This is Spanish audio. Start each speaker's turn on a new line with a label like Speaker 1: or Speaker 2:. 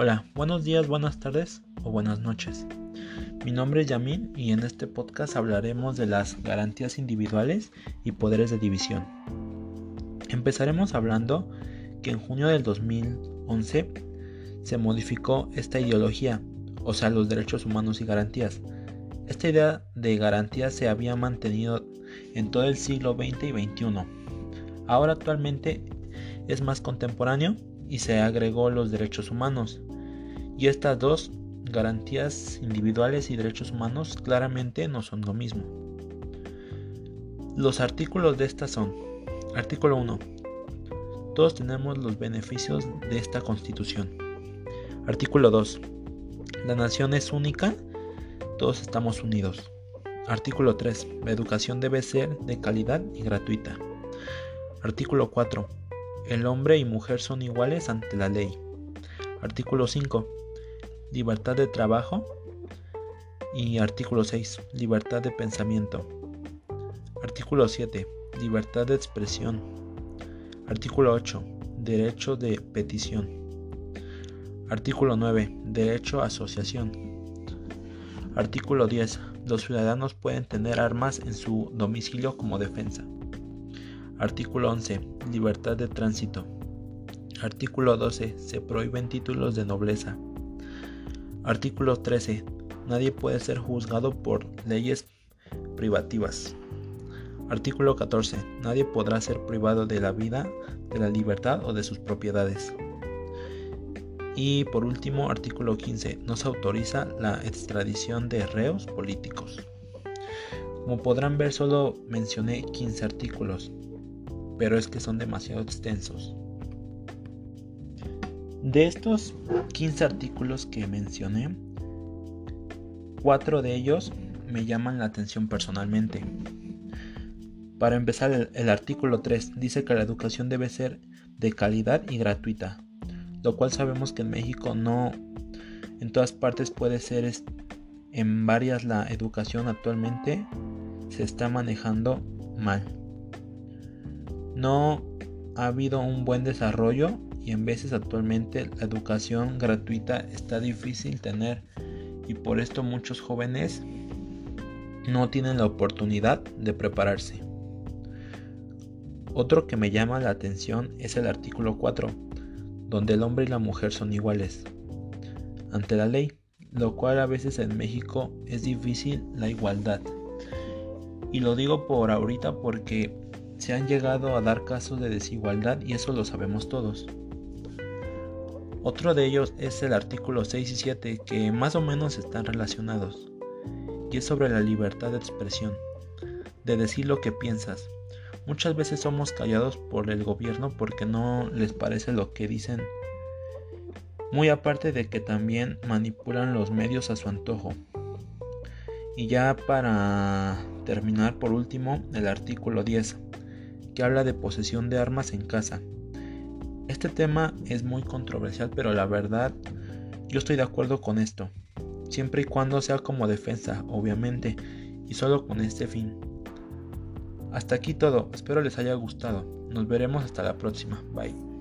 Speaker 1: Hola, buenos días, buenas tardes o buenas noches. Mi nombre es Yamin y en este podcast hablaremos de las garantías individuales y poderes de división. Empezaremos hablando que en junio del 2011 se modificó esta ideología, o sea, los derechos humanos y garantías. Esta idea de garantías se había mantenido en todo el siglo XX y XXI. Ahora actualmente es más contemporáneo y se agregó los derechos humanos. Y estas dos garantías individuales y derechos humanos claramente no son lo mismo. Los artículos de estas son, artículo 1, todos tenemos los beneficios de esta constitución. Artículo 2, la nación es única, todos estamos unidos. Artículo 3, la educación debe ser de calidad y gratuita. Artículo 4, el hombre y mujer son iguales ante la ley. Artículo 5. Libertad de trabajo. Y artículo 6. Libertad de pensamiento. Artículo 7. Libertad de expresión. Artículo 8. Derecho de petición. Artículo 9. Derecho a asociación. Artículo 10. Los ciudadanos pueden tener armas en su domicilio como defensa. Artículo 11. Libertad de tránsito. Artículo 12. Se prohíben títulos de nobleza. Artículo 13. Nadie puede ser juzgado por leyes privativas. Artículo 14. Nadie podrá ser privado de la vida, de la libertad o de sus propiedades. Y por último, artículo 15. No se autoriza la extradición de reos políticos. Como podrán ver, solo mencioné 15 artículos pero es que son demasiado extensos. De estos 15 artículos que mencioné, cuatro de ellos me llaman la atención personalmente. Para empezar, el, artículo 3 dice que la educación debe ser de calidad y gratuita, lo cual sabemos que en México no en todas partes puede ser en varias la educación actualmente se está manejando mal no ha habido un buen desarrollo y en veces actualmente la educación gratuita está difícil tener y por esto muchos jóvenes no tienen la oportunidad de prepararse. Otro que me llama la atención es el artículo 4, donde el hombre y la mujer son iguales ante la ley, lo cual a veces en México es difícil la igualdad. Y lo digo por ahorita porque se han llegado a dar casos de desigualdad y eso lo sabemos todos. Otro de ellos es el artículo 6 y 7 que más o menos están relacionados y es sobre la libertad de expresión, de decir lo que piensas. Muchas veces somos callados por el gobierno porque no les parece lo que dicen, muy aparte de que también manipulan los medios a su antojo. Y ya para terminar por último el artículo 10 habla de posesión de armas en casa. Este tema es muy controversial, pero la verdad yo estoy de acuerdo con esto, siempre y cuando sea como defensa, obviamente, y solo con este fin. Hasta aquí todo, espero les haya gustado. Nos veremos hasta la próxima. Bye.